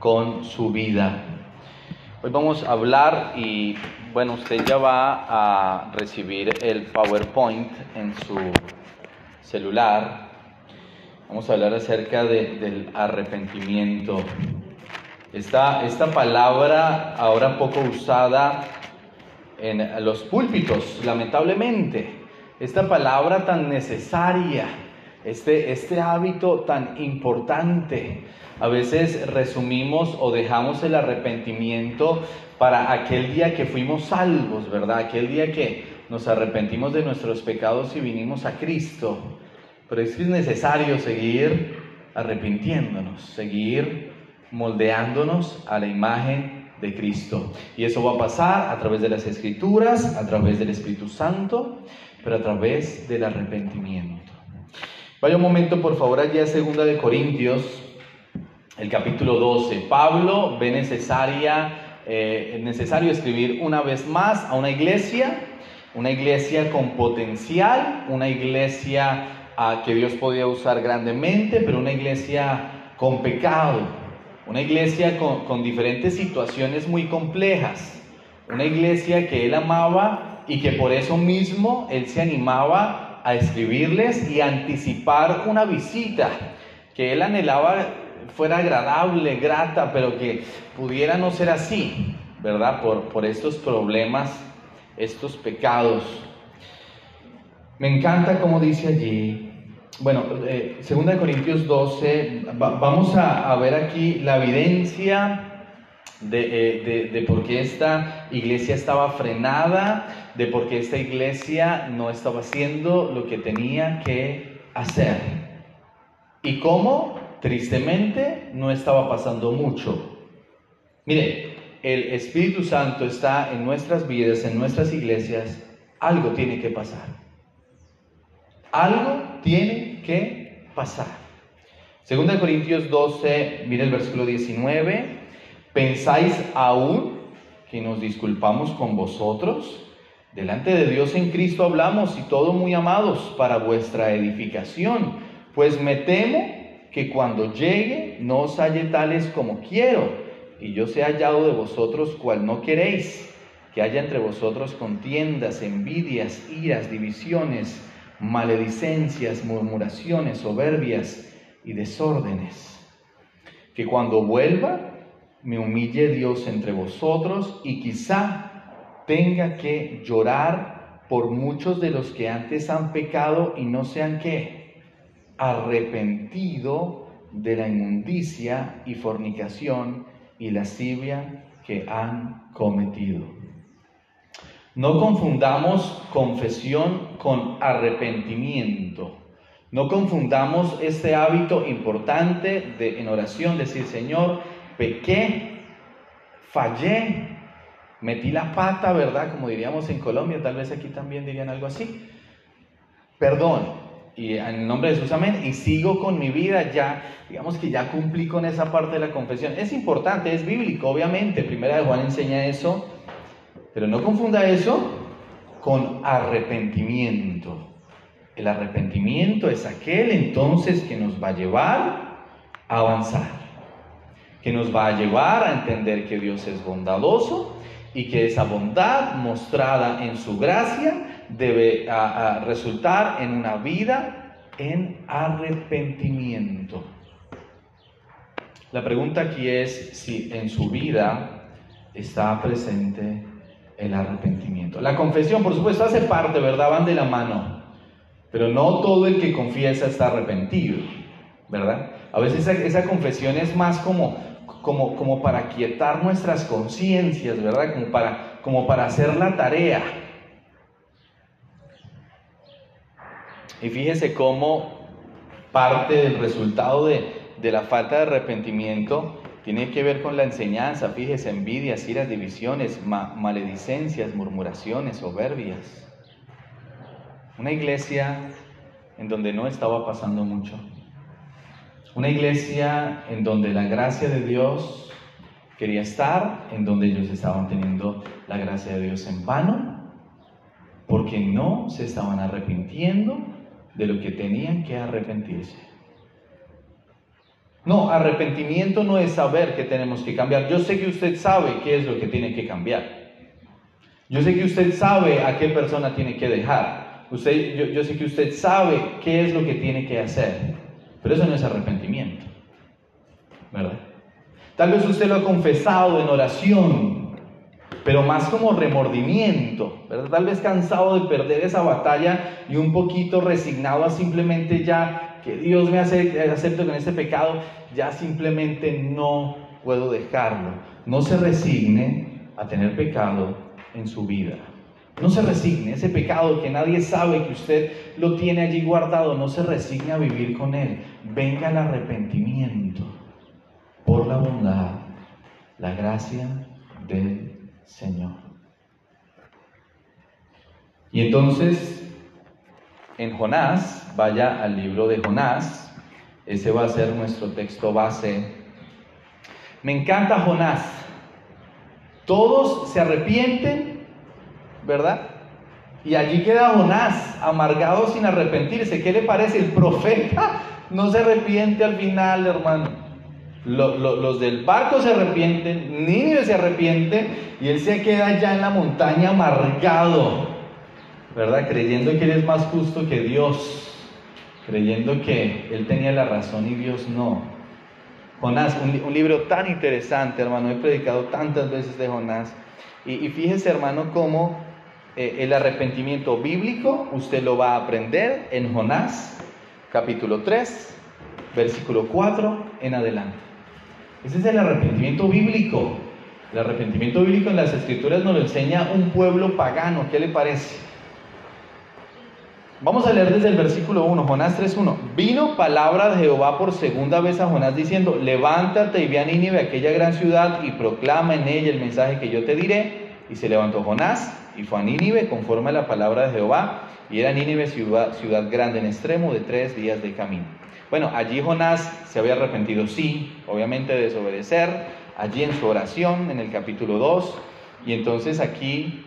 con su vida. Hoy vamos a hablar y bueno, usted ya va a recibir el PowerPoint en su celular. Vamos a hablar acerca del arrepentimiento. Esta, esta palabra ahora poco usada en los púlpitos, lamentablemente. Esta palabra tan necesaria, este, este hábito tan importante. A veces resumimos o dejamos el arrepentimiento para aquel día que fuimos salvos, ¿verdad? Aquel día que nos arrepentimos de nuestros pecados y vinimos a Cristo. Pero es que es necesario seguir arrepintiéndonos, seguir moldeándonos a la imagen de Cristo. Y eso va a pasar a través de las escrituras, a través del Espíritu Santo, pero a través del arrepentimiento. Vaya un momento, por favor, allí a Segunda de Corintios, el capítulo 12. Pablo ve necesaria, eh, necesario escribir una vez más a una iglesia, una iglesia con potencial, una iglesia ah, que Dios podía usar grandemente, pero una iglesia con pecado, una iglesia con, diferentes situaciones muy complejas. Una iglesia que él amaba y que por eso mismo él se animaba a escribirles y anticipar una visita que él anhelaba fuera agradable, grata, pero que pudiera no ser así, ¿verdad? Por, por estos problemas, estos pecados. Me encanta como dice allí, bueno, eh, 2 Corintios 12, vamos a, ver aquí la evidencia de, eh, de, por qué esta iglesia estaba frenada, de por qué esta iglesia no estaba haciendo lo que tenía que hacer. Y cómo, tristemente, no estaba pasando mucho. Mire, el Espíritu Santo está en nuestras vidas, en nuestras iglesias, algo tiene que pasar. Algo tiene que pasar. Segunda Corintios 12, mire el versículo 19. ¿Pensáis aún que nos disculpamos con vosotros? Delante de Dios en Cristo hablamos y todo muy amados para vuestra edificación. Pues me temo que cuando llegue no os halle tales como quiero, y yo sea hallado de vosotros cual no queréis, que haya entre vosotros contiendas, envidias, iras, divisiones maledicencias, murmuraciones, soberbias y desórdenes. Que cuando vuelva me humille Dios entre vosotros y quizá tenga que llorar por muchos de los que antes han pecado y no sean que arrepentido de la inmundicia y fornicación y lascivia que han cometido. No confundamos confesión con arrepentimiento. No confundamos este hábito importante de en oración decir, Señor, pequé, fallé, metí la pata, ¿verdad? Como diríamos en Colombia, tal vez aquí también dirían algo así. Perdón, y en el nombre de Jesús, amén, y sigo con mi vida ya, digamos que ya cumplí con esa parte de la confesión. Es importante, es bíblico, obviamente, primera de Juan enseña eso, pero no confunda eso con arrepentimiento. El arrepentimiento es aquel entonces que nos va a llevar a avanzar, que nos va a llevar a entender que Dios es bondadoso y que esa bondad mostrada en su gracia debe resultar en una vida en arrepentimiento. La pregunta aquí es si en su vida está presente el arrepentimiento. La confesión, por supuesto, hace parte, ¿verdad? Van de la mano. Pero no todo el que confiesa está arrepentido, ¿verdad? A veces esa, confesión es más como, como, como para quietar nuestras conciencias, ¿verdad? Como para, como para hacer la tarea. Y fíjese cómo parte del resultado de, de la falta de arrepentimiento tiene que ver con la enseñanza, fíjese, envidias, iras, divisiones, maledicencias, murmuraciones, soberbias. Una iglesia en donde no estaba pasando mucho. Una iglesia en donde la gracia de Dios quería estar, en donde ellos estaban teniendo la gracia de Dios en vano, porque no se estaban arrepintiendo de lo que tenían que arrepentirse. No, arrepentimiento no es saber que tenemos que cambiar. Yo sé que usted sabe qué es lo que tiene que cambiar. Yo sé que usted sabe a qué persona tiene que dejar. Usted, yo, yo sé que usted sabe qué es lo que tiene que hacer. Pero eso no es arrepentimiento. ¿Verdad? Tal vez usted lo ha confesado en oración, pero más como remordimiento, ¿verdad? Tal vez cansado de perder esa batalla y un poquito resignado a simplemente ya que Dios me acepto con este pecado, ya simplemente no puedo dejarlo. No se resigne a tener pecado en su vida. No se resigne, ese pecado que nadie sabe que usted lo tiene allí guardado, no se resigne a vivir con él. Venga el arrepentimiento por la bondad, la gracia del Señor. Y entonces en Jonás, vaya al libro de Jonás, ese va a ser nuestro texto base. Me encanta Jonás. Todos se arrepienten, ¿verdad? Y allí queda Jonás, amargado sin arrepentirse. ¿Qué le parece? El profeta no se arrepiente al final, hermano. Los del barco se arrepienten, Nínive se arrepiente y él se queda ya en la montaña amargado. ¿verdad? Creyendo que Él es más justo que Dios, creyendo que Él tenía la razón y Dios no. Jonás, un, libro tan interesante, hermano, he predicado tantas veces de Jonás. Y, fíjese, hermano, cómo eh, el arrepentimiento bíblico usted lo va a aprender en Jonás, capítulo 3, versículo 4 en adelante. Ese es el arrepentimiento bíblico. El arrepentimiento bíblico en las escrituras nos lo enseña un pueblo pagano. ¿Qué le parece? Vamos a leer desde el versículo 1, Jonás 3.1. Vino palabra de Jehová por segunda vez a Jonás diciendo, levántate y ve a Nínive, aquella gran ciudad, y proclama en ella el mensaje que yo te diré. Y se levantó Jonás y fue a Nínive conforme a la palabra de Jehová. Y era Nínive ciudad, ciudad grande en extremo de tres días de camino. Bueno, allí Jonás se había arrepentido, sí, obviamente de desobedecer, allí en su oración, en el capítulo 2. Y entonces aquí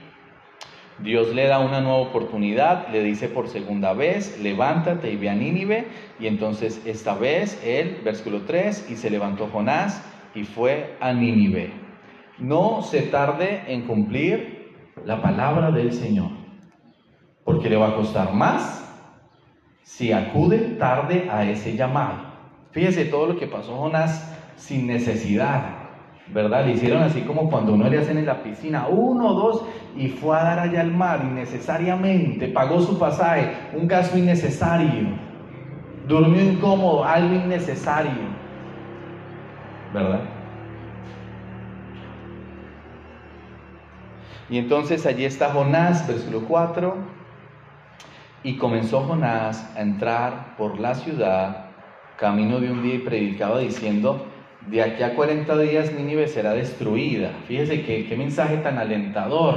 Dios le da una nueva oportunidad, le dice por segunda vez, levántate y ve a Nínive. Y entonces esta vez él, versículo 3, y se levantó Jonás y fue a Nínive. No se tarde en cumplir la palabra del Señor, porque le va a costar más si acude tarde a ese llamado. Fíjese todo lo que pasó Jonás sin necesidad. ¿verdad? Le hicieron así como cuando uno le hacen en la piscina, uno, dos, y fue a dar allá al mar innecesariamente, pagó su pasaje, un gasto innecesario, durmió incómodo, algo innecesario, ¿verdad? Y entonces allí está Jonás, versículo 4, y comenzó Jonás a entrar por la ciudad, camino de un día y predicaba diciendo, de aquí a 40 días Nínive será destruida. Fíjese qué mensaje tan alentador,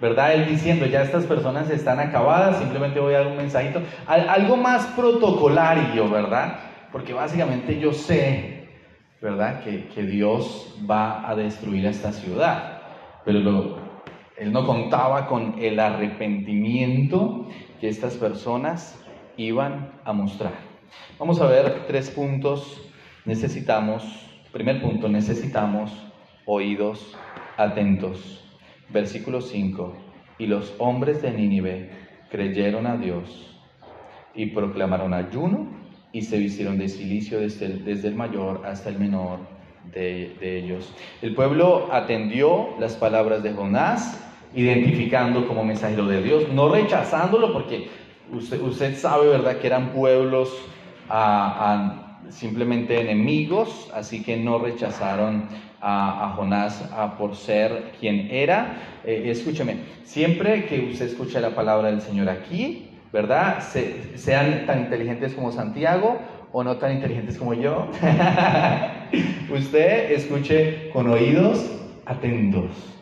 ¿verdad? Él diciendo, ya estas personas están acabadas, simplemente voy a dar un mensajito, algo más protocolario, ¿verdad? Porque básicamente yo sé, ¿verdad? Que, que Dios va a destruir a esta ciudad, pero él no contaba con el arrepentimiento que estas personas iban a mostrar. Vamos a ver tres puntos. Necesitamos Primer punto, necesitamos oídos atentos. Versículo 5. Y los hombres de Nínive creyeron a Dios y proclamaron ayuno y se vistieron de silicio desde el, mayor hasta el menor de, ellos. El pueblo atendió las palabras de Jonás, identificando como mensajero de Dios, no rechazándolo porque usted, usted sabe, ¿verdad?, que eran pueblos simplemente enemigos, así que no rechazaron a, Jonás por ser quien era. Eh, escúcheme, siempre que usted escuche la palabra del Señor aquí, ¿verdad? sean tan inteligentes como Santiago o no tan inteligentes como yo, usted escuche con oídos atentos.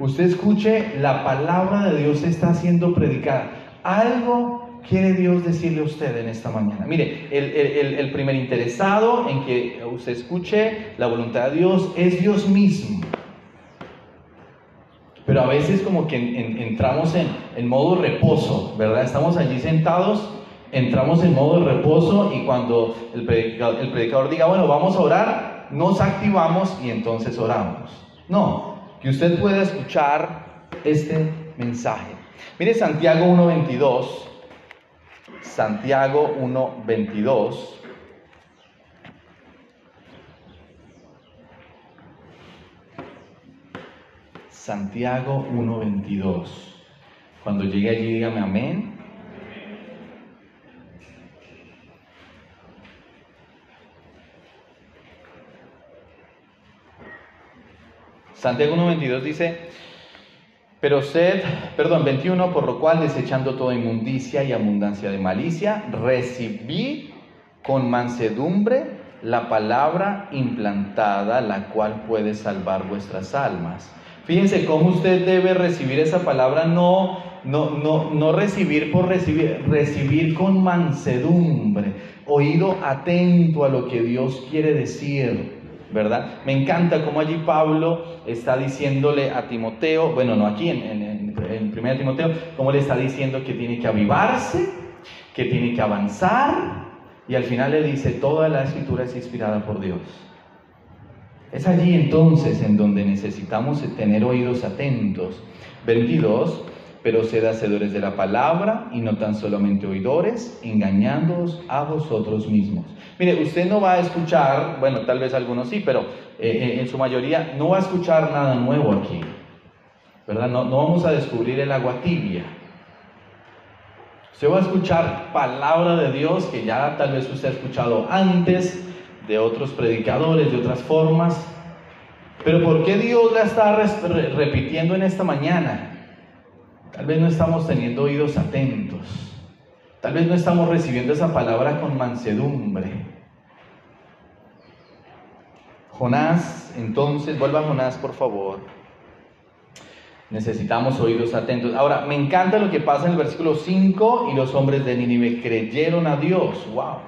Usted escuche la palabra de Dios está siendo predicada. Algo quiere Dios decirle a usted en esta mañana? Mire, el, primer interesado en que usted escuche la voluntad de Dios es Dios mismo. Pero a veces como que entramos en, en, modo reposo, ¿verdad? Estamos allí sentados entramos en modo reposo y cuando el predicador, el predicador diga, bueno, vamos a orar, nos activamos y entonces oramos. No, que usted pueda escuchar este mensaje. Mire Santiago 1.22. Santiago 1.22. Santiago 1.22. Cuando llegue allí, dígame amén. Santiago 1.22 dice, pero sed, perdón, 21, por lo cual desechando toda inmundicia y abundancia de malicia, recibí con mansedumbre la palabra implantada, la cual puede salvar vuestras almas. Fíjense cómo usted debe recibir esa palabra, no, no, no, no recibir por recibir, recibir con mansedumbre, oído atento a lo que Dios quiere decir. ¿Verdad? Me encanta cómo allí Pablo está diciéndole a Timoteo, bueno, no aquí en, en, en 1 Timoteo, cómo le está diciendo que tiene que avivarse, que tiene que avanzar, y al final le dice, toda la escritura es inspirada por Dios. Es allí entonces en donde necesitamos tener oídos atentos. 22, pero sed hacedores de la palabra y no tan solamente oidores, engañándoos a vosotros mismos. Mire, usted no va a escuchar, bueno, tal vez algunos sí, pero eh, eh, en su mayoría no va a escuchar nada nuevo aquí, ¿verdad? No, vamos a descubrir el agua tibia. Usted va a escuchar palabra de Dios que ya tal vez usted ha escuchado antes de otros predicadores, de otras formas. Pero ¿por qué Dios la está repitiendo en esta mañana? Tal vez no estamos teniendo oídos atentos. Tal vez no estamos recibiendo esa palabra con mansedumbre. Jonás, entonces, vuelva Jonás, por favor. Necesitamos oídos atentos. Ahora, me encanta lo que pasa en el versículo 5 y los hombres de Nínive creyeron a Dios. ¡Wow!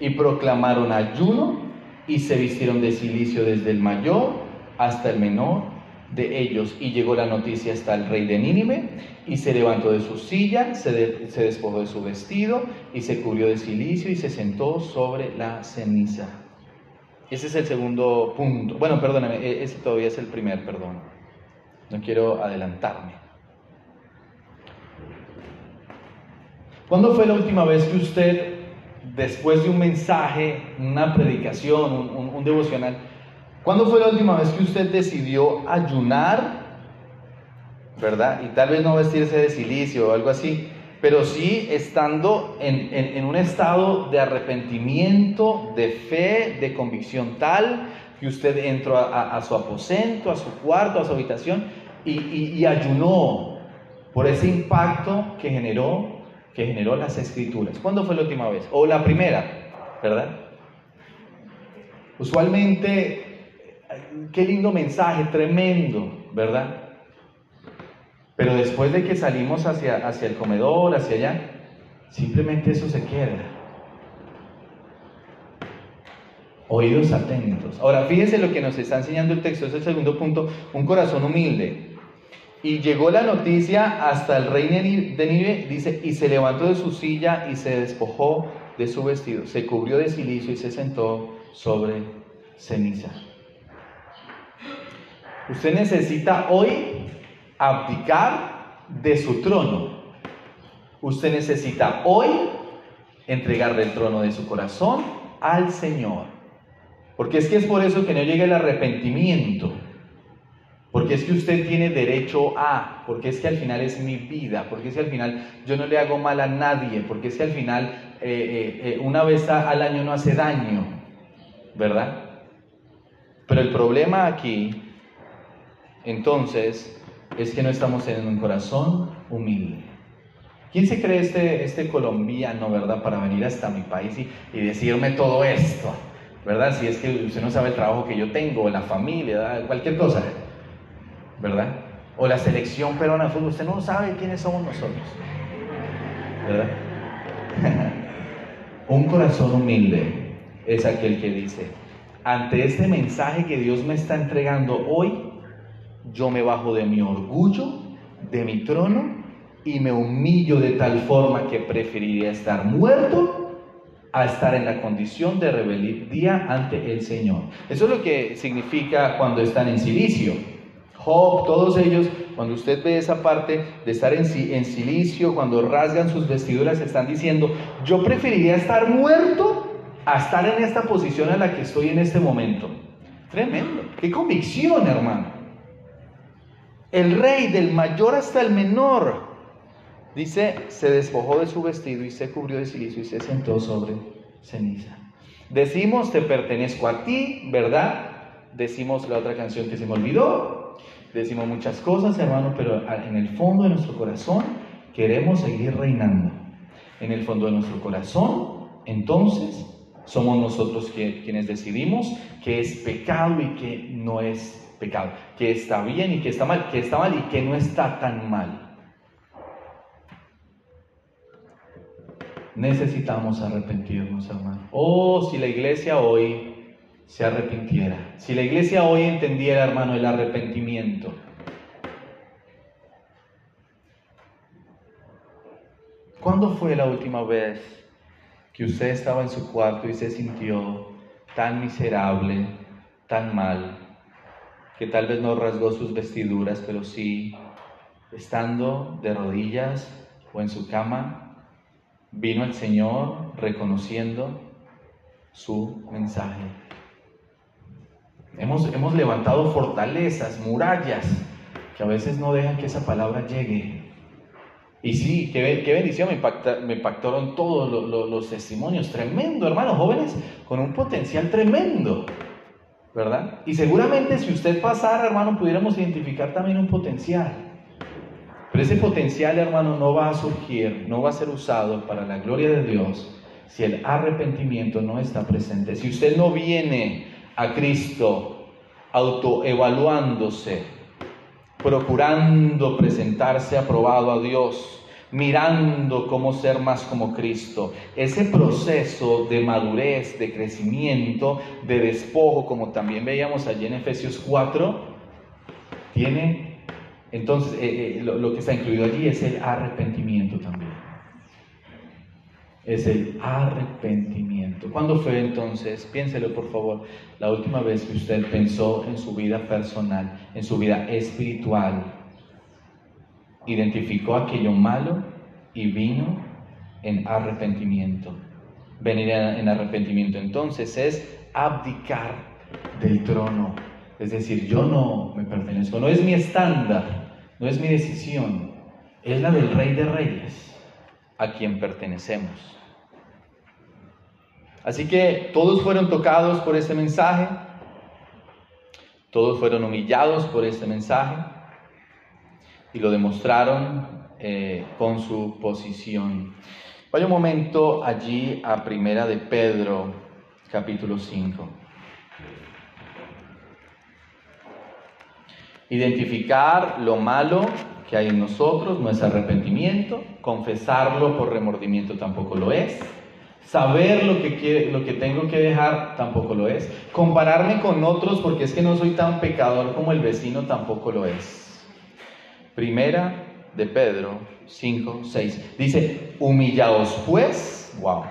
Y proclamaron ayuno y se vistieron de silicio desde el mayor hasta el menor de ellos y llegó la noticia hasta el rey de Nínive y se levantó de su silla, se, despojó de su vestido y se cubrió de silicio y se sentó sobre la ceniza. Ese es el segundo punto. Bueno, perdóname, e-, ese todavía es el primer, perdón. No quiero adelantarme. ¿Cuándo fue la última vez que usted, después de un mensaje, una predicación, un devocional, ¿Cuándo fue la última vez que usted decidió ayunar? ¿Verdad? Y tal vez no vestirse de silicio o algo así, pero sí estando en, un estado de arrepentimiento, de fe, de convicción tal que usted entró a, su aposento, a su cuarto, a su habitación y, ayunó por ese impacto que generó, que generó las escrituras. ¿Cuándo fue la última vez? O la primera, ¿verdad? Usualmente qué lindo mensaje, tremendo, ¿verdad? Pero después de que salimos hacia, hacia el comedor, hacia allá, simplemente eso se queda. Oídos atentos. Ahora, fíjense lo que nos está enseñando el texto, es el segundo punto, un corazón humilde. Y llegó la noticia hasta el rey de Nive, dice, y se levantó de su silla y se despojó de su vestido, se cubrió de silicio y se sentó sobre ceniza. Usted necesita hoy abdicar de su trono. Usted necesita hoy entregarle el trono de su corazón al Señor. Porque es que es por eso que no llega el arrepentimiento. Porque es que usted tiene derecho a, porque es que al final es mi vida, porque es que al final yo no le hago mal a nadie, porque es que al final eh, eh, eh, una vez al año no hace daño, ¿verdad? Pero el problema aquí entonces es que no estamos en un corazón humilde. ¿Quién se cree este, este colombiano, verdad, para venir hasta mi país y, decirme todo esto? ¿Verdad? Si es que usted no sabe el trabajo que yo tengo, la familia, cualquier cosa, ¿verdad? O la selección peruana de fútbol, usted no sabe quiénes somos nosotros, ¿verdad? un corazón humilde es aquel que dice, ante este mensaje que Dios me está entregando hoy, yo me bajo de mi orgullo, de mi trono y me humillo de tal forma que preferiría estar muerto a estar en la condición de rebeldía ante el Señor. Eso es lo que significa cuando están en silicio. Job, todos ellos, cuando usted ve esa parte de estar en, en silicio, cuando rasgan sus vestiduras, están diciendo, yo preferiría estar muerto a estar en esta posición en la que estoy en este momento. Tremendo. Qué convicción, hermano. El rey, del mayor hasta el menor, Dice, se despojó de su vestido y se cubrió de silicio y se sentó sobre ceniza. Decimos, te pertenezco a ti, ¿verdad? Decimos la otra canción que se me olvidó. Decimos muchas cosas, hermano, pero en el fondo de nuestro corazón queremos seguir reinando. En el fondo de nuestro corazón, entonces, somos nosotros quienes decidimos que es pecado y que no es pecado, que está bien y que está mal, que está mal y que no está tan mal. necesitamos arrepentirnos, hermano. Oh, si la iglesia hoy se arrepintiera, si la iglesia hoy entendiera, hermano, el arrepentimiento. ¿Cuándo fue la última vez que usted estaba en su cuarto y se sintió tan miserable, tan mal, que tal vez no rasgó sus vestiduras, pero sí, estando de rodillas o en su cama, vino el Señor reconociendo su mensaje. Hemos, hemos levantado fortalezas, murallas, que a veces no dejan que esa palabra llegue. Y sí, qué, qué bendición, me, me impactaron todos los testimonios. Tremendo, hermanos jóvenes, con un potencial tremendo. ¿Verdad? Y seguramente si usted pasara, hermano, pudiéramos identificar también un potencial. Pero ese potencial, hermano, no va a surgir, no va a ser usado para la gloria de Dios si el arrepentimiento no está presente. Si usted no viene a Cristo autoevaluándose, procurando presentarse aprobado a Dios, mirando cómo ser más como Cristo. Ese proceso de madurez, de crecimiento, de despojo, como también veíamos allí en Efesios 4, tiene entonces, eh, eh, lo, que está incluido allí es el arrepentimiento también. Es el arrepentimiento. ¿Cuándo fue entonces? Piénselo por favor, la última vez que usted pensó en su vida personal, en su vida espiritual, identificó aquello malo y vino en arrepentimiento. Venir en arrepentimiento entonces es abdicar del trono es decir, yo no me pertenezco, no es mi estándar, no es mi decisión, es la del Rey de Reyes, a quien pertenecemos. Así que todos fueron tocados por este mensaje, todos fueron humillados por este mensaje y lo demostraron eh, con su posición. Vaya un momento allí a Primera de Pedro, capítulo 5. Identificar lo malo que hay en nosotros no es arrepentimiento, confesarlo por remordimiento tampoco lo es, saber lo que, lo que tengo que dejar tampoco lo es, compararme con otros porque es que no soy tan pecador como el vecino tampoco lo es. Primera de Pedro 5, 6 dice, humillaos pues, wow,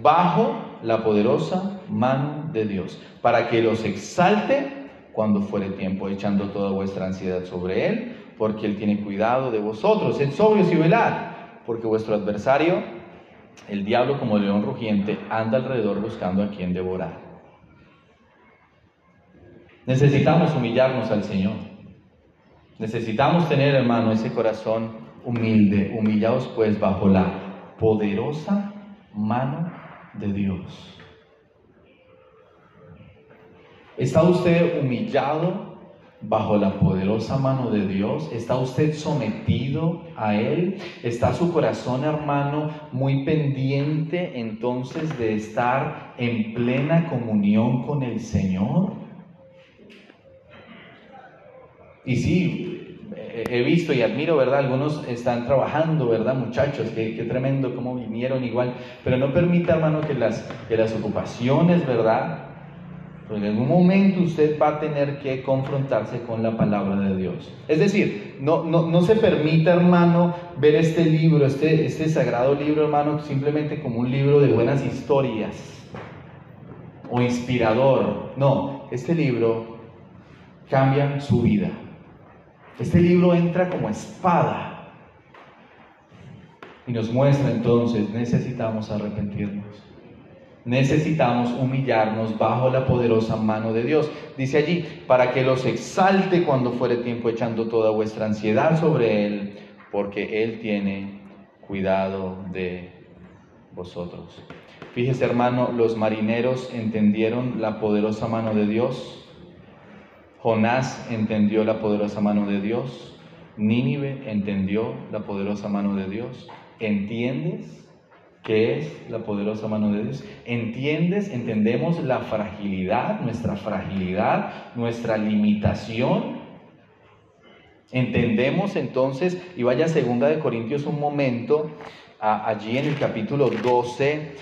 bajo la poderosa mano de Dios, para que los exalte cuando fuere tiempo, echando toda vuestra ansiedad sobre Él, porque Él tiene cuidado de vosotros. Sed sobrios y velad, porque vuestro adversario, el diablo como león rugiente, anda alrededor buscando a quien devorar. Necesitamos humillarnos al Señor. Necesitamos tener, hermano, ese corazón humilde, humillados pues bajo la poderosa mano de Dios. ¿Está usted humillado bajo la poderosa mano de Dios? ¿Está usted sometido a Él? ¿Está su corazón, hermano, muy pendiente entonces de estar en plena comunión con el Señor? Y sí, he visto y admiro, ¿verdad? Algunos están trabajando, ¿verdad, muchachos? Qué, tremendo cómo vinieron igual. Pero no permita, hermano, que las, que las ocupaciones, ¿verdad? Pero en algún momento usted va a tener que confrontarse con la palabra de Dios. Es decir, no, no, se permita, hermano, ver este libro, este, este sagrado libro, hermano, simplemente como un libro de buenas historias o inspirador. No, este libro cambia su vida. Este libro entra como espada y nos muestra entonces, necesitamos arrepentirnos. Necesitamos humillarnos bajo la poderosa mano de Dios. Dice allí, para que los exalte cuando fuere tiempo echando toda vuestra ansiedad sobre Él, porque Él tiene cuidado de vosotros. Fíjese hermano, los marineros entendieron la poderosa mano de Dios. Jonás entendió la poderosa mano de Dios. Nínive entendió la poderosa mano de Dios. ¿Entiendes? ¿Qué es la poderosa mano de Dios? ¿Entiendes? Entendemos la fragilidad, nuestra fragilidad, nuestra limitación. Entendemos entonces, y vaya a segunda de Corintios un momento, allí en el capítulo 12,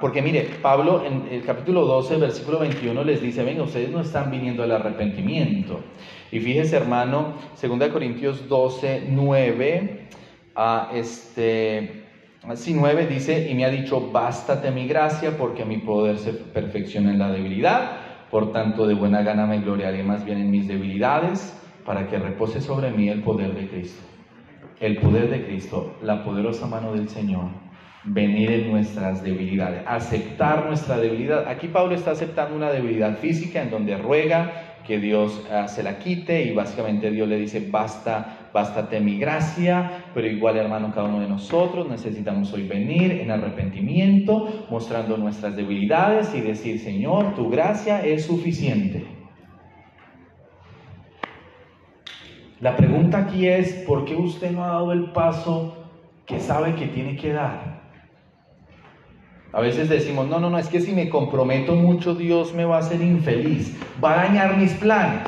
porque mire, Pablo en el capítulo 12, versículo 21 les dice, venga, ustedes no están viniendo al arrepentimiento. Y fíjese hermano, segunda de Corintios 12, 9, este Así 9 dice, y me ha dicho, bástate mi gracia, porque mi poder se perfecciona en la debilidad. Por tanto, de buena gana me gloriaré más bien en mis debilidades, para que repose sobre mí el poder de Cristo. El poder de Cristo, la poderosa mano del Señor, venir en nuestras debilidades, aceptar nuestra debilidad. Aquí Pablo está aceptando una debilidad física en donde ruega que Dios ah, se la quite y básicamente Dios le dice, basta, bástate mi gracia, pero igual hermano, cada uno de nosotros necesitamos hoy venir en arrepentimiento, mostrando nuestras debilidades y decir, Señor, tu gracia es suficiente. La pregunta aquí es, ¿por qué usted no ha dado el paso que sabe que tiene que dar? A veces decimos, no, no, no, es que si me comprometo mucho Dios me va a hacer infeliz, va a dañar mis planes,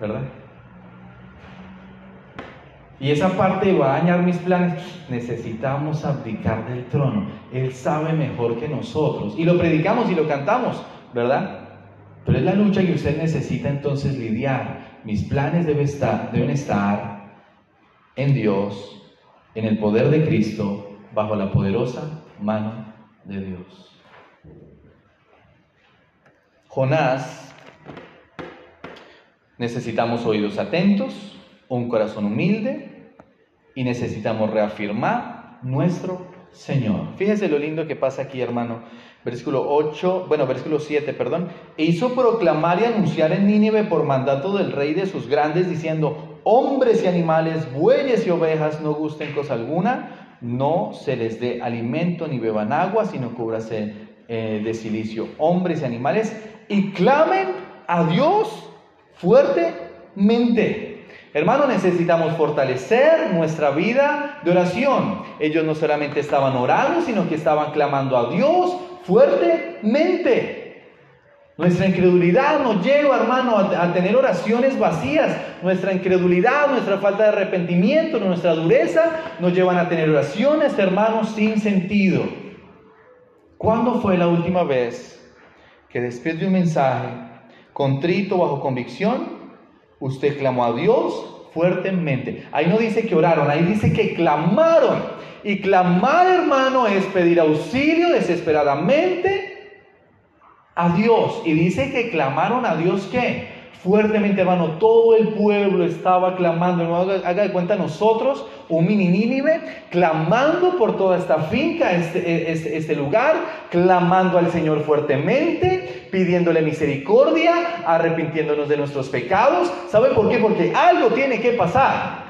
¿verdad? Y esa parte va a dañar mis planes. Necesitamos abdicar del trono. Él sabe mejor que nosotros. Y lo predicamos y lo cantamos, ¿verdad? Pero es la lucha que usted necesita entonces lidiar. Mis planes deben estar, en Dios, en el poder de Cristo, bajo la poderosa mano de Dios. Jonás, necesitamos oídos atentos, un corazón humilde y necesitamos reafirmar nuestro Señor. Fíjese lo lindo que pasa aquí, hermano. Versículo 8, bueno, versículo 7, perdón. E hizo proclamar y anunciar en Nínive por mandato del rey de sus grandes, diciendo, hombres y animales, bueyes y ovejas no gusten cosa alguna, no se les dé alimento ni beban agua, sino cúbrase eh, de silicio hombres y animales y clamen a Dios fuertemente. Hermano, necesitamos fortalecer nuestra vida de oración. Ellos no solamente estaban orando, sino que estaban clamando a Dios fuertemente. Nuestra incredulidad nos lleva, hermano, a, tener oraciones vacías. Nuestra incredulidad, nuestra falta de arrepentimiento, nuestra dureza nos llevan a tener oraciones, hermanos, sin sentido. ¿Cuándo fue la última vez que después de un mensaje contrito bajo convicción, usted clamó a Dios fuertemente? Ahí no dice que oraron, ahí dice que clamaron. Y clamar, hermano, es pedir auxilio desesperadamente a Dios. Y dice que clamaron a Dios que fuertemente, hermano, todo el pueblo estaba clamando. Haga, de cuenta nosotros, un mini Nínive, clamando por toda esta finca, este, este, este lugar, clamando al Señor fuertemente, pidiéndole misericordia, arrepintiéndonos de nuestros pecados. ¿Sabe por qué? Porque algo tiene que pasar.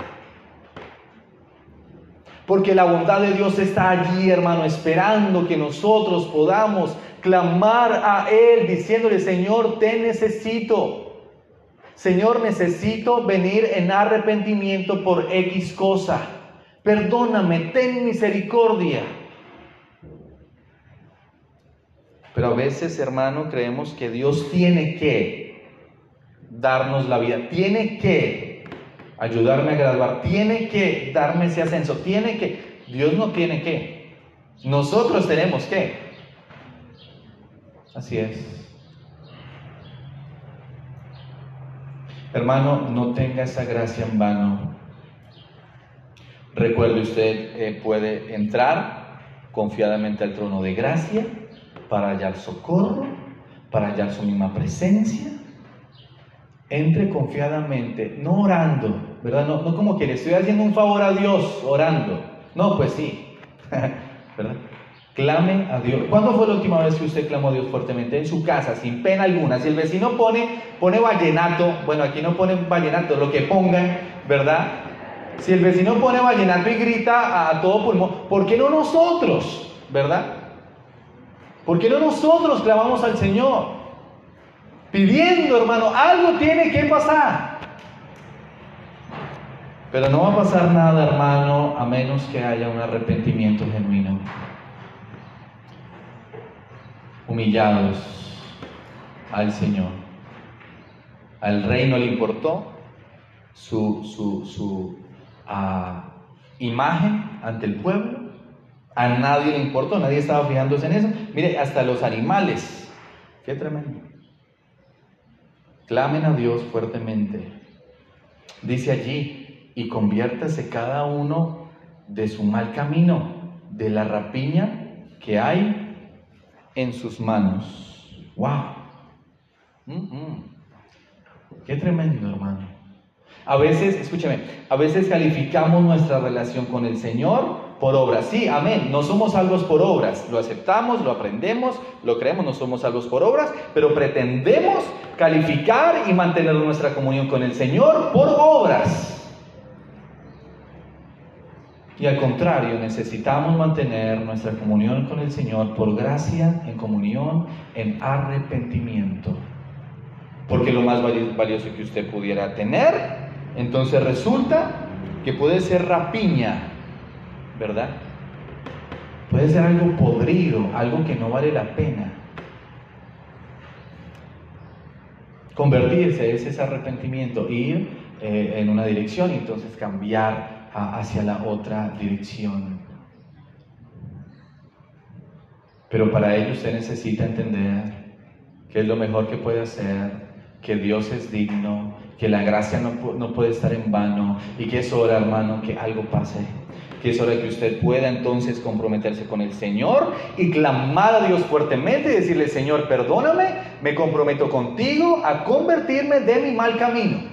Porque la bondad de Dios está allí, hermano, esperando que nosotros podamos clamar a Él diciéndole, Señor, te necesito. Señor, necesito venir en arrepentimiento por X cosa. Perdóname, ten misericordia. Pero a veces, hermano, creemos que Dios tiene que darnos la vida, tiene que ayudarme a graduar, tiene que darme ese ascenso, tiene que, Dios no tiene que, nosotros tenemos que. Así es. Hermano, no tenga esa gracia en vano. Recuerde, usted eh, puede entrar confiadamente al trono de gracia para hallar socorro, para hallar su misma presencia. Entre confiadamente, no orando, ¿verdad? No, como que estoy haciendo un favor a Dios orando. No, pues sí, ¿verdad? Clame a Dios. ¿Cuándo fue la última vez que usted clamó a Dios fuertemente? En su casa, sin pena alguna. Si el vecino pone, pone vallenato, bueno, aquí no ponen vallenato, lo que pongan, ¿verdad? Si el vecino pone vallenato y grita a, todo pulmón, ¿por qué no nosotros? ¿Verdad? ¿Por qué no nosotros clamamos al Señor? Pidiendo, hermano, algo tiene que pasar. Pero no va a pasar nada, hermano, a menos que haya un arrepentimiento genuino humillados al Señor. Al rey no le importó su, su, ah, imagen ante el pueblo. A nadie le importó, nadie estaba fijándose en eso. Mire, hasta los animales. Qué tremendo. Clamen a Dios fuertemente. Dice allí, y conviértase cada uno de su mal camino, de la rapiña que hay en sus manos. ¡Wow! Qué tremendo, hermano. A veces, escúcheme, a veces calificamos nuestra relación con el Señor por obras. Sí, amén. No somos salvos por obras. Lo aceptamos, lo aprendemos, lo creemos, no somos salvos por obras, pero pretendemos calificar y mantener nuestra comunión con el Señor por obras. Y al contrario, necesitamos mantener nuestra comunión con el Señor por gracia, en comunión, en arrepentimiento. Porque lo más valioso que usted pudiera tener, entonces resulta que puede ser rapiña, ¿verdad? Puede ser algo podrido, algo que no vale la pena. Convertirse es ese arrepentimiento, ir eh, en una dirección y entonces cambiar hacia la otra dirección. Pero para ello usted necesita entender que es lo mejor que puede hacer, que Dios es digno, que la gracia no, no puede estar en vano y que es hora, hermano, que algo pase que es hora que usted pueda entonces comprometerse con el Señor y clamar a Dios fuertemente y decirle, Señor, perdóname, me comprometo contigo a convertirme de mi mal camino.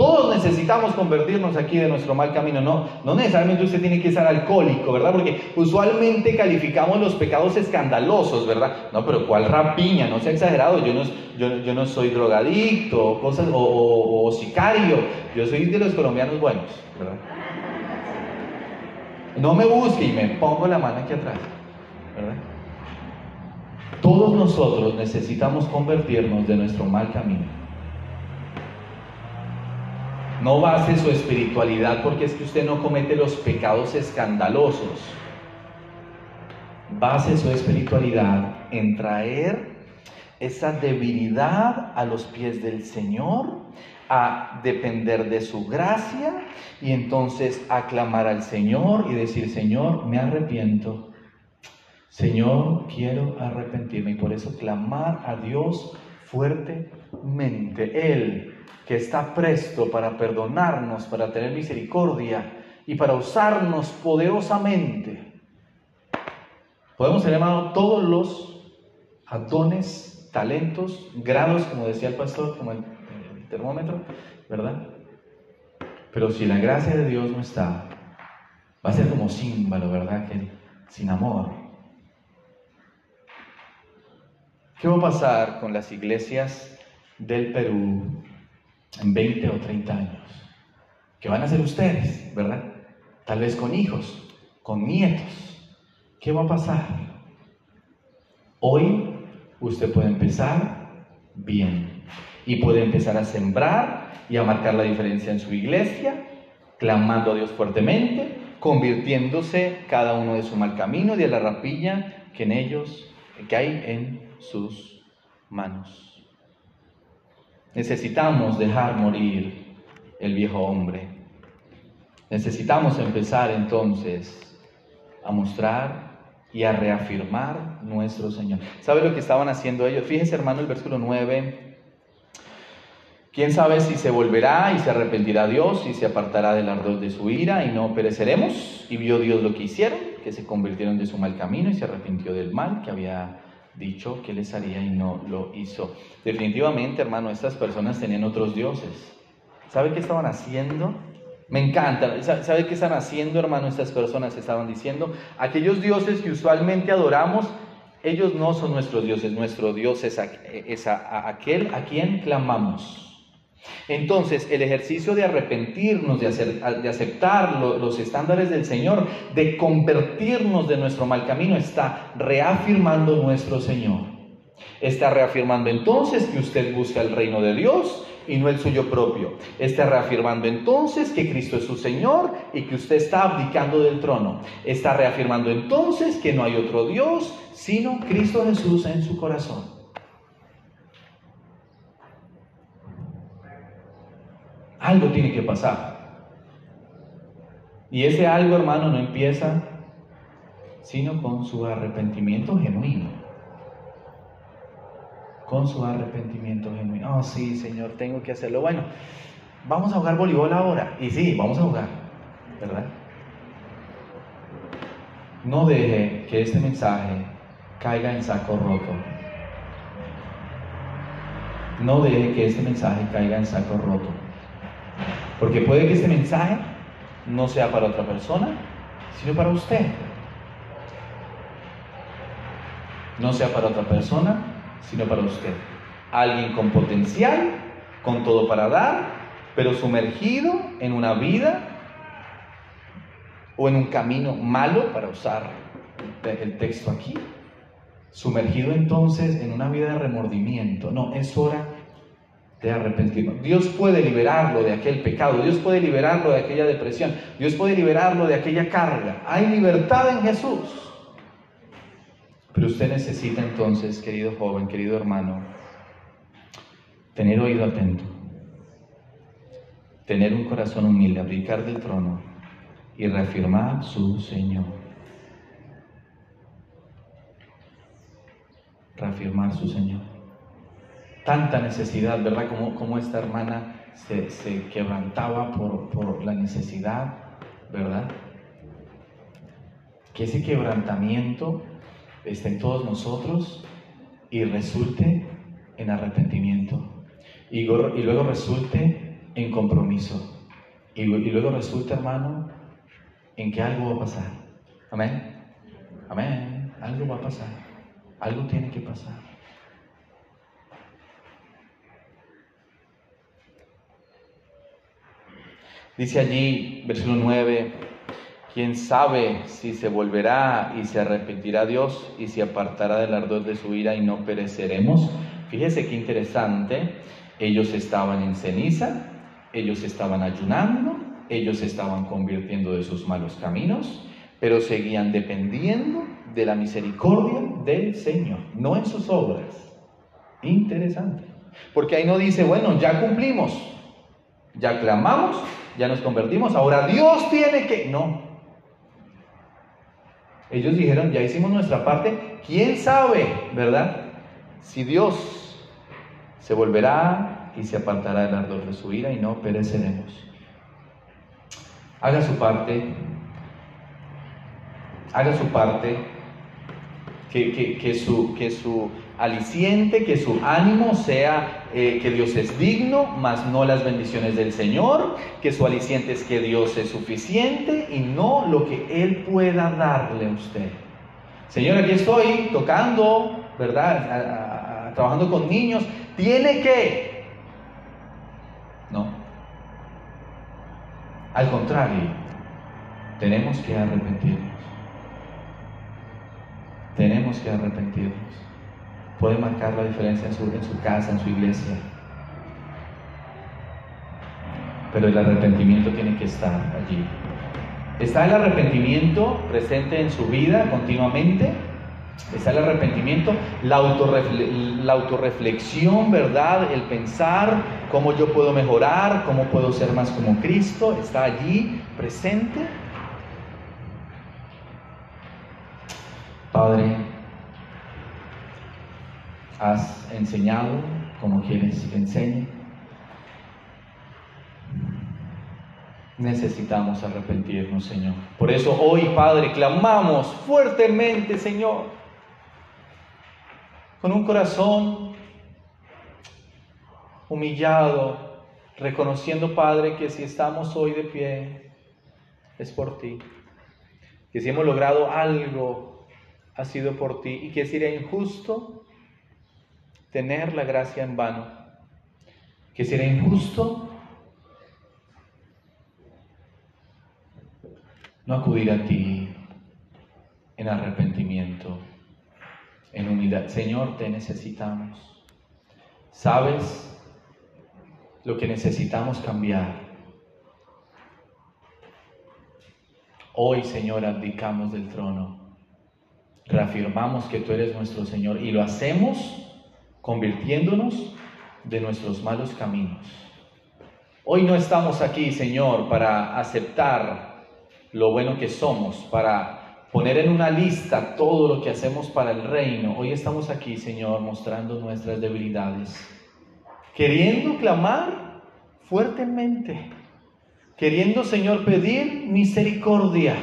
Todos necesitamos convertirnos aquí de nuestro mal camino. No, no necesariamente usted tiene que ser alcohólico, ¿verdad? Porque usualmente calificamos los pecados escandalosos, ¿verdad? No, pero ¿cuál rapiña? No sea exagerado. Yo no, yo, no soy drogadicto cosas, o, sicario. Yo soy de los colombianos buenos, ¿verdad? No me busque y me pongo la mano aquí atrás, ¿verdad? Todos nosotros necesitamos convertirnos de nuestro mal camino. No base su espiritualidad porque es que usted no comete los pecados escandalosos. Base su espiritualidad en traer esa debilidad a los pies del Señor, a depender de su gracia y entonces aclamar al Señor y decir, Señor, me arrepiento. Señor, quiero arrepentirme y por eso clamar a Dios fuertemente. Él que está presto para perdonarnos, para tener misericordia y para usarnos poderosamente. Podemos ser, hermano, todos los dones, talentos, grados, como decía el pastor, como el, termómetro, ¿verdad? Pero si la gracia de Dios no está, va a ser como símbolo, ¿verdad? Que sin amor. ¿Qué va a pasar con las iglesias del Perú en 20 o 30 años. ¿Qué van a hacer ustedes, verdad? Tal vez con hijos, con nietos. ¿Qué va a pasar? Hoy usted puede empezar bien y puede empezar a sembrar y a marcar la diferencia en su iglesia, clamando a Dios fuertemente, convirtiéndose cada uno de su mal camino y de la rapilla que en ellos, que hay en sus manos. Necesitamos dejar morir el viejo hombre. Necesitamos empezar entonces a mostrar y a reafirmar nuestro Señor. ¿Sabe lo que estaban haciendo ellos? Fíjese hermano el versículo 9. ¿Quién sabe si se volverá y se arrepentirá Dios y se apartará del ardor de su ira y no pereceremos? Y vio Dios lo que hicieron, que se convirtieron de su mal camino y se arrepintió del mal que había dicho que les haría y no lo hizo. Definitivamente, hermano, estas personas tenían otros dioses. ¿Sabe qué estaban haciendo? Me encanta. ¿Sabe qué están haciendo, hermano? Estas personas estaban diciendo, aquellos dioses que usualmente adoramos, ellos no son nuestros dioses. Nuestro Dios es, aquel a quien clamamos. Entonces, el ejercicio de arrepentirnos, de, aceptar los estándares del Señor, de convertirnos de nuestro mal camino, está reafirmando nuestro Señor. Está reafirmando entonces que usted busca el reino de Dios y no el suyo propio. Está reafirmando entonces que Cristo es su Señor y que usted está abdicando del trono. Está reafirmando entonces que no hay otro Dios sino Cristo Jesús en su corazón. Algo tiene que pasar. Y ese algo, hermano, no empieza sino con su arrepentimiento genuino. Con su arrepentimiento genuino. Oh, sí, Señor, tengo que hacerlo. Bueno, vamos a jugar voleibol ahora. Y sí, vamos a jugar, ¿verdad? No deje que este mensaje caiga en saco roto. No deje que este mensaje caiga en saco roto. Porque puede que ese mensaje no sea para otra persona, sino para usted. No sea para otra persona, sino para usted. Alguien con potencial, con todo para dar, pero sumergido en una vida o en un camino malo, para usar el texto aquí. Sumergido entonces en una vida de remordimiento. No, es hora de arrepentirnos. Dios puede liberarlo de aquel pecado, Dios puede liberarlo de aquella depresión, Dios puede liberarlo de aquella carga. Hay libertad en Jesús. Pero usted necesita entonces, querido joven, querido hermano, tener oído atento, tener un corazón humilde, abdicar del trono y reafirmar su Señor. Reafirmar su Señor tanta necesidad, ¿verdad? Como, como esta hermana se, se quebrantaba por, por, la necesidad, ¿verdad? Que ese quebrantamiento esté en todos nosotros y resulte en arrepentimiento. Y, y luego resulte en compromiso. Y, y luego resulte, hermano, en que algo va a pasar. Amén. Amén. Algo va a pasar. Algo tiene que pasar. Dice allí, versículo 9, quién sabe si se volverá y se arrepentirá Dios y se apartará del ardor de su ira y no pereceremos. Fíjese qué interesante, ellos estaban en ceniza, ellos estaban ayunando, ellos estaban convirtiendo de sus malos caminos, pero seguían dependiendo de la misericordia del Señor, no en sus obras. Interesante. Porque ahí no dice, bueno, ya cumplimos, ya clamamos, ya nos convertimos, ahora Dios tiene que... No. Ellos dijeron, ya hicimos nuestra parte, ¿quién sabe, verdad? Si Dios se volverá y se apartará del ardor de su ira y no pereceremos. Haga su parte, haga su parte, que, que, su, que su aliciente, que su ánimo sea eh, que Dios es digno, mas no las bendiciones del Señor, que su aliciente es que Dios es suficiente y no lo que Él pueda darle a usted. Señor, aquí estoy tocando, ¿verdad? trabajando con niños. Tiene que... No. Al contrario, tenemos que arrepentirnos. Tenemos que arrepentirnos puede marcar la diferencia en su, en su casa, en su iglesia. Pero el arrepentimiento tiene que estar allí. ¿Está el arrepentimiento presente en su vida continuamente? Está el arrepentimiento, la, la autorreflexión, ¿verdad? El pensar cómo yo puedo mejorar, cómo puedo ser más como Cristo, está allí presente. Padre, has enseñado como quieres que enseñe. necesitamos arrepentirnos, Señor. Por eso hoy, Padre, clamamos fuertemente, Señor, con un corazón humillado, reconociendo, Padre, que si estamos hoy de pie, es por ti. Que si hemos logrado algo, ha sido por ti. Y que sería injusto tener la gracia en vano. Que sería injusto no acudir a ti en arrepentimiento, en unidad. Señor, te necesitamos. ¿Sabes lo que necesitamos cambiar? Hoy, Señor, abdicamos del trono. Reafirmamos que tú eres nuestro Señor y lo hacemos convirtiéndonos de nuestros malos caminos. Hoy no estamos aquí, Señor, para aceptar lo bueno que somos, para poner en una lista todo lo que hacemos para el reino. Hoy estamos aquí, Señor, mostrando nuestras debilidades, queriendo clamar fuertemente, queriendo, Señor, pedir misericordia,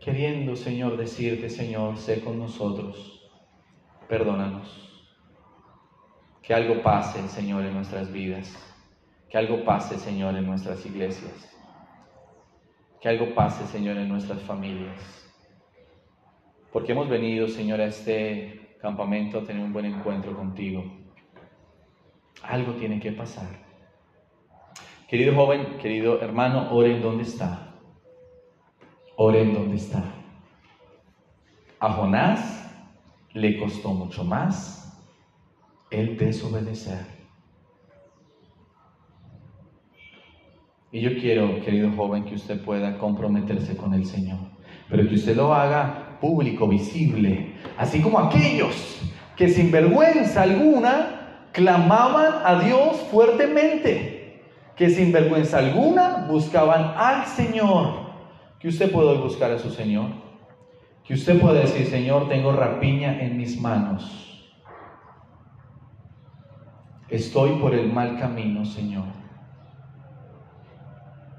queriendo, Señor, decirte, Señor, sé con nosotros, perdónanos. Que algo pase, Señor, en nuestras vidas. Que algo pase, Señor, en nuestras iglesias. Que algo pase, Señor, en nuestras familias. Porque hemos venido, Señor, a este campamento a tener un buen encuentro contigo. Algo tiene que pasar. Querido joven, querido hermano, ore en donde está. Ore en donde está. A Jonás le costó mucho más el desobedecer. Y yo quiero, querido joven, que usted pueda comprometerse con el Señor, pero que usted lo haga público, visible, así como aquellos que sin vergüenza alguna clamaban a Dios fuertemente, que sin vergüenza alguna buscaban al Señor, que usted pueda buscar a su Señor, que usted pueda decir, Señor, tengo rapiña en mis manos, estoy por el mal camino, Señor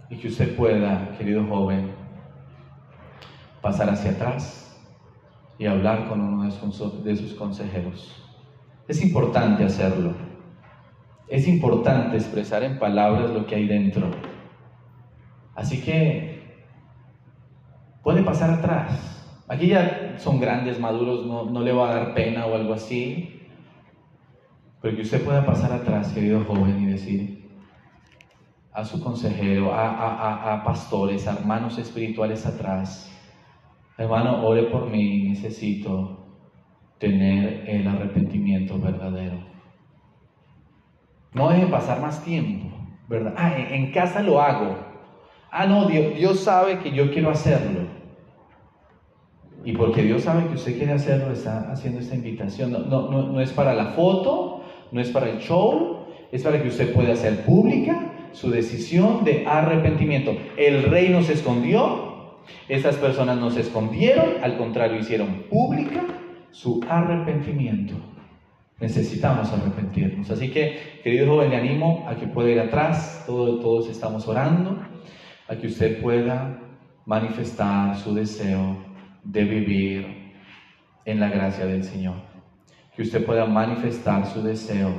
y que usted pueda, querido joven, pasar hacia atrás y hablar con uno de sus, consejeros. Es importante hacerlo. Es importante expresar en palabras lo que hay dentro. Así que puede pasar atrás. Aquí ya son grandes, maduros, no, no le va a dar pena o algo así. Pero que usted pueda pasar atrás, querido joven, y decir, a su consejero, a, pastores, a hermanos espirituales atrás. Hermano, ore por mí, necesito tener el arrepentimiento verdadero. No deje pasar más tiempo, ¿verdad? Ah, en casa lo hago. Ah, no, Dios, Dios sabe que yo quiero hacerlo. Y porque Dios sabe que usted quiere hacerlo, está haciendo esta invitación. No, no, no, no es para la foto, no es para el show, es para que usted pueda hacer pública su decisión de arrepentimiento. El rey no se escondió, esas personas no se escondieron, al contrario, hicieron pública su arrepentimiento. Necesitamos arrepentirnos. Así que, querido joven, le animo a que pueda ir atrás, todos, todos estamos orando, a que usted pueda manifestar su deseo de vivir en la gracia del Señor. Que usted pueda manifestar su deseo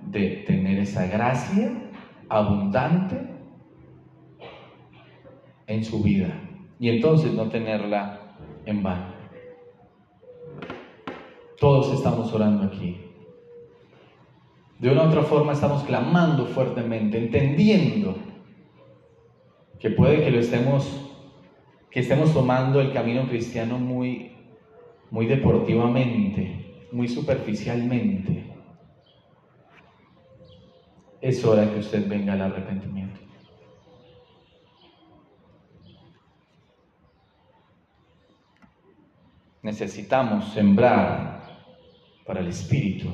de tener esa gracia abundante en su vida y entonces no tenerla en vano. Todos estamos orando aquí. De una u otra forma estamos clamando fuertemente, entendiendo que puede que lo estemos que estemos tomando el camino cristiano muy muy deportivamente, muy superficialmente es hora que usted venga al arrepentimiento. Necesitamos sembrar para el Espíritu.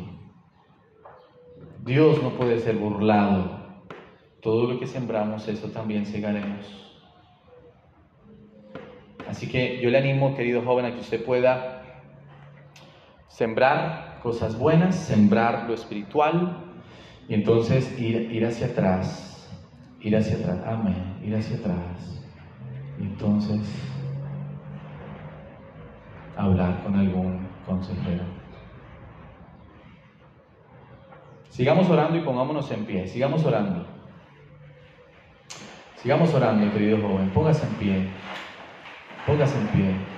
Dios no puede ser burlado. Todo lo que sembramos, eso también segaremos. Así que yo le animo, querido joven, a que usted pueda sembrar cosas buenas, sembrar lo espiritual, y entonces ir, ir hacia atrás ir hacia atrás. Amén. Ir hacia atrás. Y entonces hablar con algún consejero. Sigamos orando y pongámonos en pie. Sigamos orando. Sigamos orando, querido joven. Póngase en pie. Póngase en pie.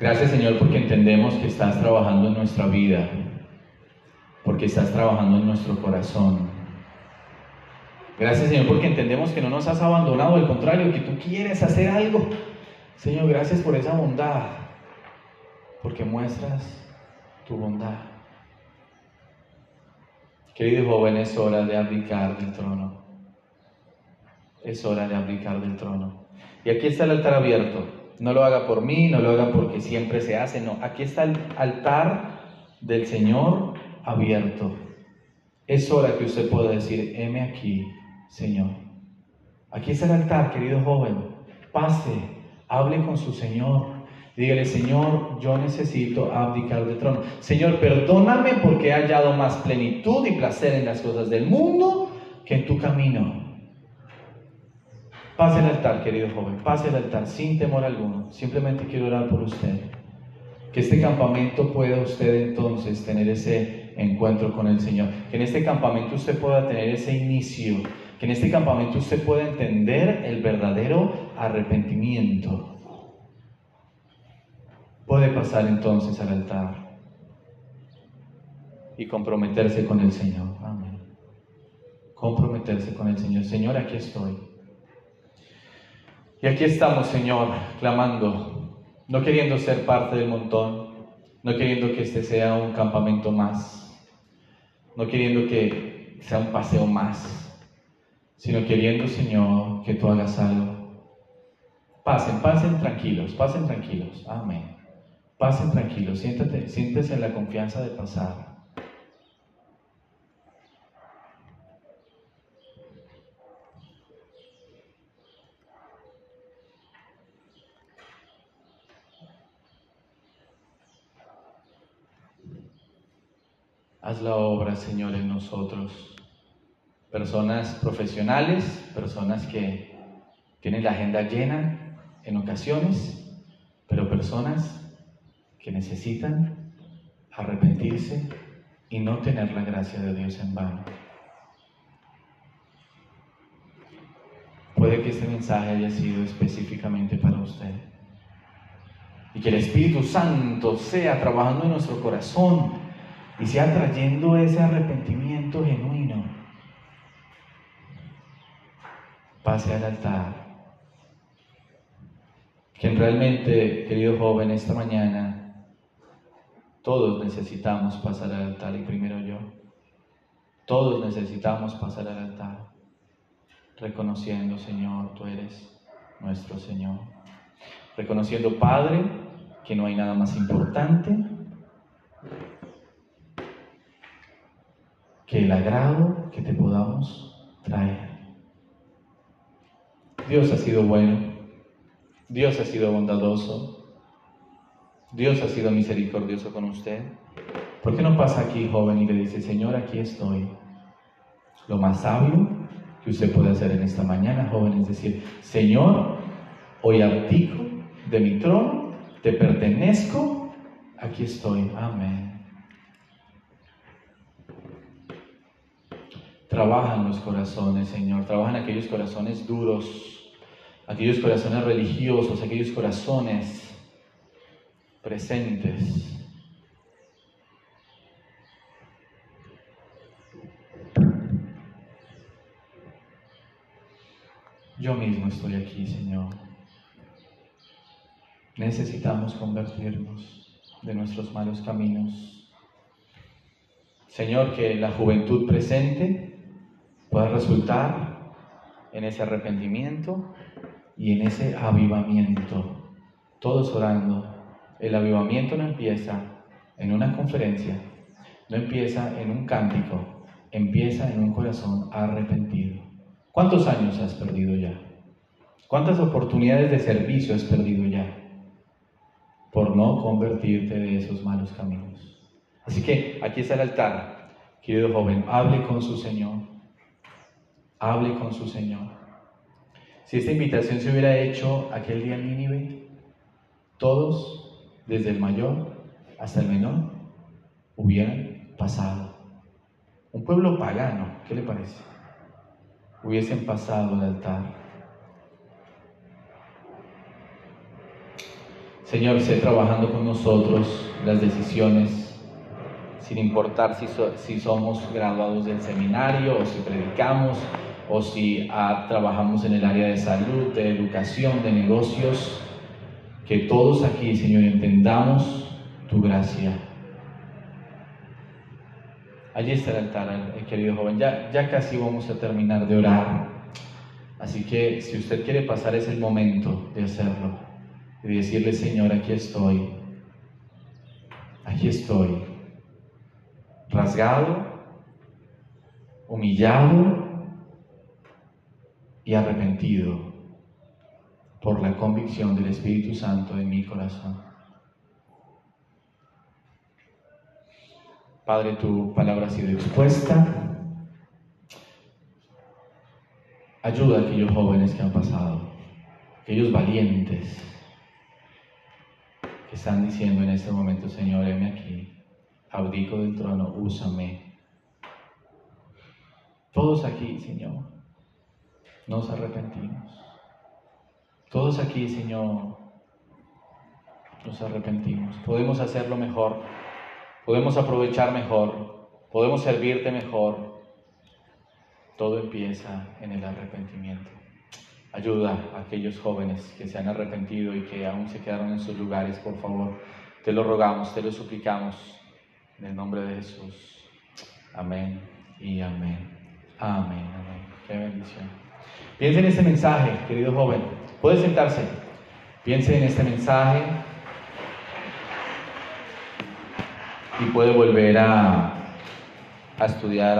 Gracias Señor porque entendemos que estás trabajando en nuestra vida, porque estás trabajando en nuestro corazón. Gracias Señor porque entendemos que no nos has abandonado, al contrario, que tú quieres hacer algo. Señor, gracias por esa bondad, porque muestras tu bondad. Querido joven, es hora de abdicar del trono. Es hora de abdicar del trono. Y aquí está el altar abierto. No lo haga por mí, no lo haga porque siempre se hace, no. Aquí está el altar del Señor abierto. Es hora que usted pueda decir, heme aquí, Señor. Aquí está el altar, querido joven. Pase, hable con su Señor. Dígale, Señor, yo necesito abdicar del trono. Señor, perdóname porque he hallado más plenitud y placer en las cosas del mundo que en tu camino. Pase el altar, querido joven, pase el altar sin temor alguno. Simplemente quiero orar por usted. Que este campamento pueda usted entonces tener ese encuentro con el Señor. Que en este campamento usted pueda tener ese inicio. Que en este campamento usted pueda entender el verdadero arrepentimiento. Puede pasar entonces al altar y comprometerse con el Señor. Amén. Comprometerse con el Señor. Señor, aquí estoy. Y aquí estamos, Señor, clamando, no queriendo ser parte del montón, no queriendo que este sea un campamento más, no queriendo que sea un paseo más, sino queriendo, Señor, que tú hagas algo. Pasen, pasen tranquilos, pasen tranquilos. Amén. Pasen tranquilos, siéntate, siéntese en la confianza de pasar. Haz la obra, Señor, en nosotros. Personas profesionales, personas que tienen la agenda llena en ocasiones, pero personas que necesitan arrepentirse y no tener la gracia de Dios en vano. Puede que este mensaje haya sido específicamente para usted. Y que el Espíritu Santo sea trabajando en nuestro corazón y sea trayendo ese arrepentimiento genuino. Pase al altar. Quien realmente, querido joven, esta mañana, todos necesitamos pasar al altar y primero yo. Todos necesitamos pasar al altar, reconociendo, Señor, tú eres nuestro Señor. Reconociendo, Padre, que no hay nada más importante que el agrado que te podamos traer. Dios ha sido bueno, Dios ha sido bondadoso, Dios ha sido misericordioso con usted. ¿Por qué no pasa aquí, joven, y le dice, Señor, aquí estoy? Lo más sabio que usted puede hacer en esta mañana, joven, es decir, Señor, hoy abdico de mi trono, te pertenezco, aquí estoy. Amén. Trabaja en los corazones, Señor. Trabaja en aquellos corazones duros, aquellos corazones religiosos, aquellos corazones presentes. Yo mismo estoy aquí, Señor. Necesitamos convertirnos de nuestros malos caminos. Señor, que la juventud presente pueda resultar en ese arrepentimiento y en ese avivamiento. Todos orando. El avivamiento no empieza en una conferencia, no empieza en un cántico, empieza en un corazón arrepentido. ¿Cuántos años has perdido ya? ¿Cuántas oportunidades de servicio has perdido ya por no convertirte de esos malos caminos? Así que aquí está el altar, querido joven, hable con su Señor, hable con su Señor. Si esta invitación se hubiera hecho aquel día en Nínive, todos, desde el mayor hasta el menor, hubieran pasado. Un pueblo pagano, ¿qué le parece? Hubiesen pasado al altar. Señor, esté trabajando con nosotros las decisiones, sin importar si, si somos graduados del seminario o si predicamos o si ah, trabajamos en el área de salud, de educación, de negocios, que todos aquí, Señor, entendamos tu gracia. Allí está el altar, querido joven. Ya, ya casi vamos a terminar de orar. Así que si usted quiere pasar es el momento de hacerlo. Y decirle, Señor, aquí estoy. Aquí estoy. Rasgado, humillado y arrepentido por la convicción del Espíritu Santo en mi corazón. Padre, tu palabra ha sido expuesta. Ayuda a aquellos jóvenes que han pasado, aquellos valientes que están diciendo en este momento, Señor, heme aquí, abdico del trono, úsame. Todos aquí, Señor, nos arrepentimos. Todos aquí, Señor, nos arrepentimos. Podemos hacerlo mejor podemos aprovechar mejor, podemos servirte mejor. Todo empieza en el arrepentimiento. Ayuda a aquellos jóvenes que se han arrepentido y que aún se quedaron en sus lugares, por favor. Te lo rogamos, te lo suplicamos. En el nombre de Jesús. Amén y amén. Amén, amén. Qué bendición. Piense en este mensaje, querido joven. Puede sentarse. Piense en este mensaje. y puede volver a, a estudiar